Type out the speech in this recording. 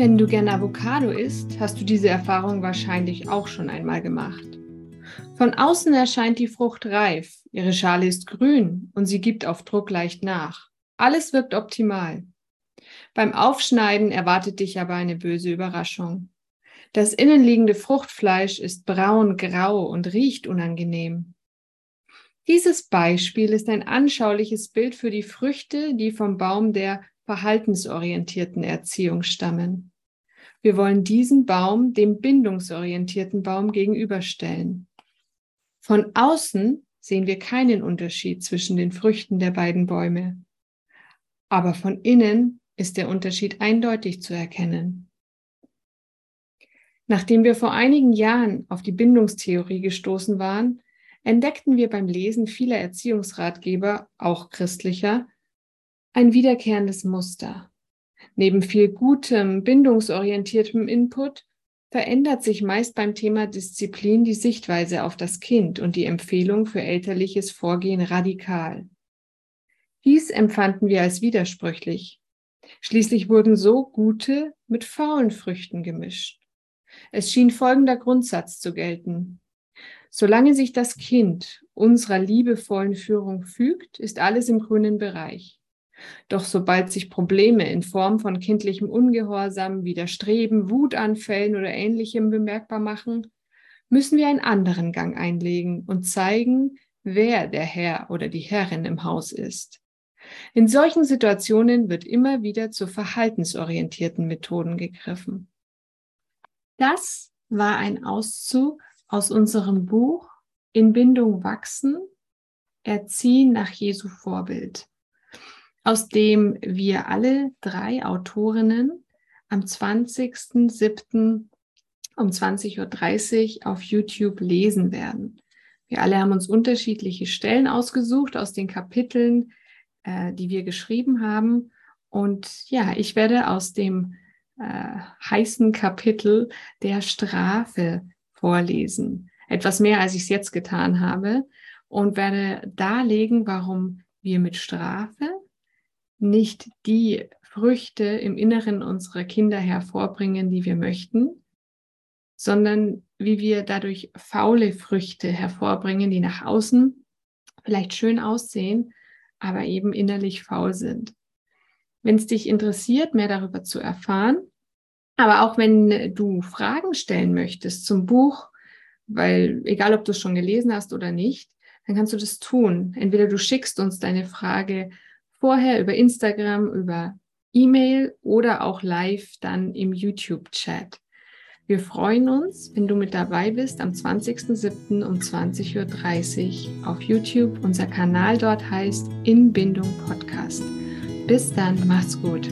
Wenn du gern Avocado isst, hast du diese Erfahrung wahrscheinlich auch schon einmal gemacht. Von außen erscheint die Frucht reif, ihre Schale ist grün und sie gibt auf Druck leicht nach. Alles wirkt optimal. Beim Aufschneiden erwartet dich aber eine böse Überraschung. Das innenliegende Fruchtfleisch ist braun, grau und riecht unangenehm. Dieses Beispiel ist ein anschauliches Bild für die Früchte, die vom Baum der verhaltensorientierten Erziehung stammen. Wir wollen diesen Baum dem bindungsorientierten Baum gegenüberstellen. Von außen sehen wir keinen Unterschied zwischen den Früchten der beiden Bäume. Aber von innen ist der Unterschied eindeutig zu erkennen. Nachdem wir vor einigen Jahren auf die Bindungstheorie gestoßen waren, entdeckten wir beim Lesen vieler Erziehungsratgeber, auch christlicher, ein wiederkehrendes Muster. Neben viel gutem, bindungsorientiertem Input verändert sich meist beim Thema Disziplin die Sichtweise auf das Kind und die Empfehlung für elterliches Vorgehen radikal. Dies empfanden wir als widersprüchlich. Schließlich wurden so gute mit faulen Früchten gemischt. Es schien folgender Grundsatz zu gelten. Solange sich das Kind unserer liebevollen Führung fügt, ist alles im grünen Bereich. Doch sobald sich Probleme in Form von kindlichem Ungehorsam, Widerstreben, Wutanfällen oder ähnlichem bemerkbar machen, müssen wir einen anderen Gang einlegen und zeigen, wer der Herr oder die Herrin im Haus ist. In solchen Situationen wird immer wieder zu verhaltensorientierten Methoden gegriffen. Das war ein Auszug aus unserem Buch In Bindung wachsen, Erziehen nach Jesu Vorbild aus dem wir alle drei Autorinnen am 20.07. um 20.30 Uhr auf YouTube lesen werden. Wir alle haben uns unterschiedliche Stellen ausgesucht aus den Kapiteln, äh, die wir geschrieben haben. Und ja, ich werde aus dem äh, heißen Kapitel der Strafe vorlesen. Etwas mehr, als ich es jetzt getan habe. Und werde darlegen, warum wir mit Strafe nicht die Früchte im Inneren unserer Kinder hervorbringen, die wir möchten, sondern wie wir dadurch faule Früchte hervorbringen, die nach außen vielleicht schön aussehen, aber eben innerlich faul sind. Wenn es dich interessiert, mehr darüber zu erfahren, aber auch wenn du Fragen stellen möchtest zum Buch, weil egal ob du es schon gelesen hast oder nicht, dann kannst du das tun. Entweder du schickst uns deine Frage vorher über Instagram, über E-Mail oder auch live dann im YouTube-Chat. Wir freuen uns, wenn du mit dabei bist am 20.07. um 20.30 Uhr auf YouTube. Unser Kanal dort heißt Inbindung Podcast. Bis dann, mach's gut.